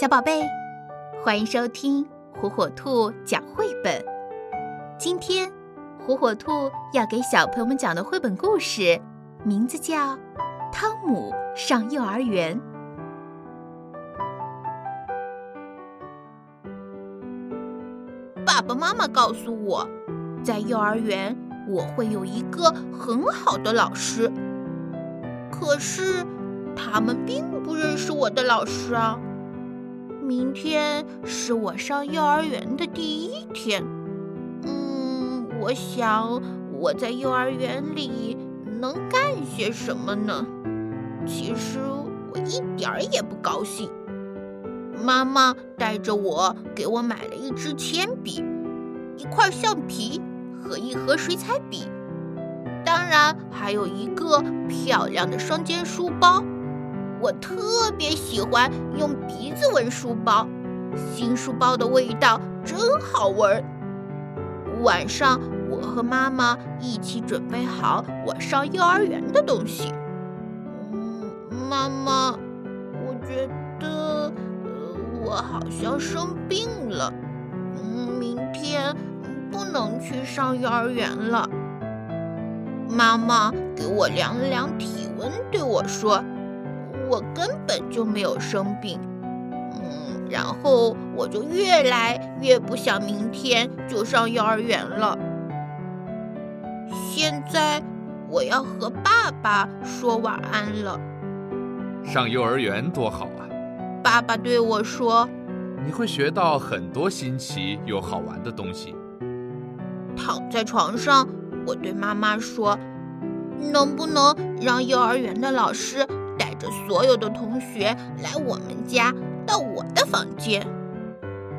小宝贝，欢迎收听火火兔讲绘本。今天，火火兔要给小朋友们讲的绘本故事，名字叫《汤姆上幼儿园》。爸爸妈妈告诉我，在幼儿园我会有一个很好的老师。可是，他们并不认识我的老师啊。明天是我上幼儿园的第一天，嗯，我想我在幼儿园里能干些什么呢？其实我一点儿也不高兴。妈妈带着我给我买了一支铅笔、一块橡皮和一盒水彩笔，当然还有一个漂亮的双肩书包。我特别喜欢用鼻子闻书包，新书包的味道真好闻。晚上，我和妈妈一起准备好我上幼儿园的东西。嗯，妈妈，我觉得我好像生病了，嗯，明天不能去上幼儿园了。妈妈给我量了量体温，对我说。我根本就没有生病，嗯，然后我就越来越不想明天就上幼儿园了。现在我要和爸爸说晚安了。上幼儿园多好啊！爸爸对我说：“你会学到很多新奇又好玩的东西。”躺在床上，我对妈妈说：“能不能让幼儿园的老师？”带着所有的同学来我们家，到我的房间，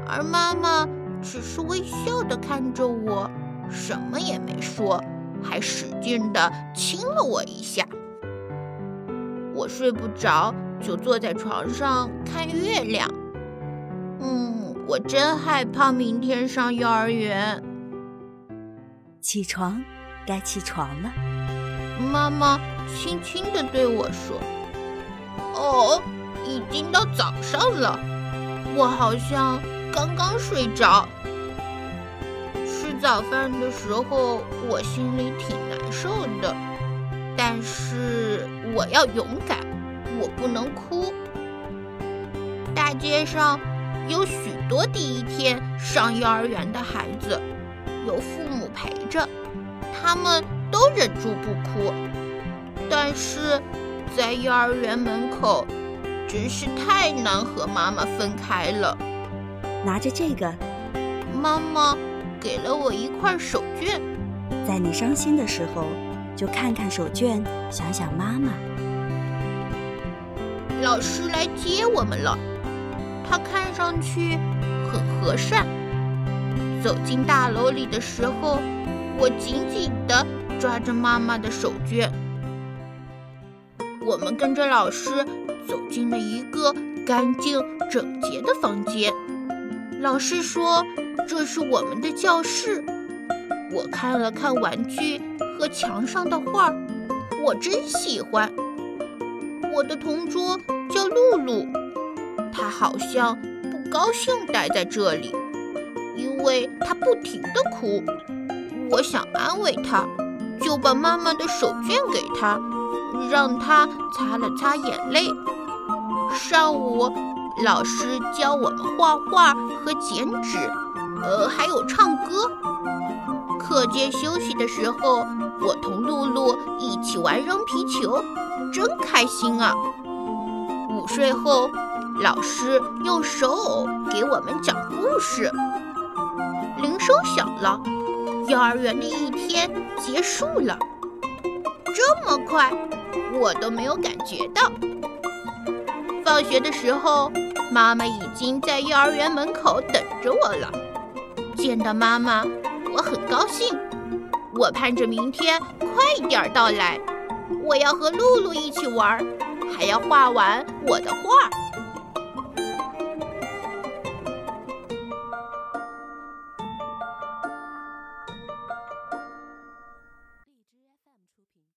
而妈妈只是微笑的看着我，什么也没说，还使劲的亲了我一下。我睡不着，就坐在床上看月亮。嗯，我真害怕明天上幼儿园。起床，该起床了。妈妈轻轻地对我说。哦，已经到早上了，我好像刚刚睡着。吃早饭的时候，我心里挺难受的，但是我要勇敢，我不能哭。大街上有许多第一天上幼儿园的孩子，有父母陪着，他们都忍住不哭，但是。在幼儿园门口，真是太难和妈妈分开了。拿着这个，妈妈给了我一块手绢。在你伤心的时候，就看看手绢，想想妈妈。老师来接我们了，他看上去很和善。走进大楼里的时候，我紧紧地抓着妈妈的手绢。我们跟着老师走进了一个干净整洁的房间。老师说：“这是我们的教室。”我看了看玩具和墙上的画儿，我真喜欢。我的同桌叫露露，她好像不高兴待在这里，因为她不停地哭。我想安慰她，就把妈妈的手绢给她。让他擦了擦眼泪。上午，老师教我们画画和剪纸，呃，还有唱歌。课间休息的时候，我同露露一起玩扔皮球，真开心啊！午睡后，老师用手偶给我们讲故事。铃声响了，幼儿园的一天结束了。这么快！我都没有感觉到。放学的时候，妈妈已经在幼儿园门口等着我了。见到妈妈，我很高兴。我盼着明天快点到来。我要和露露一起玩，还要画完我的画。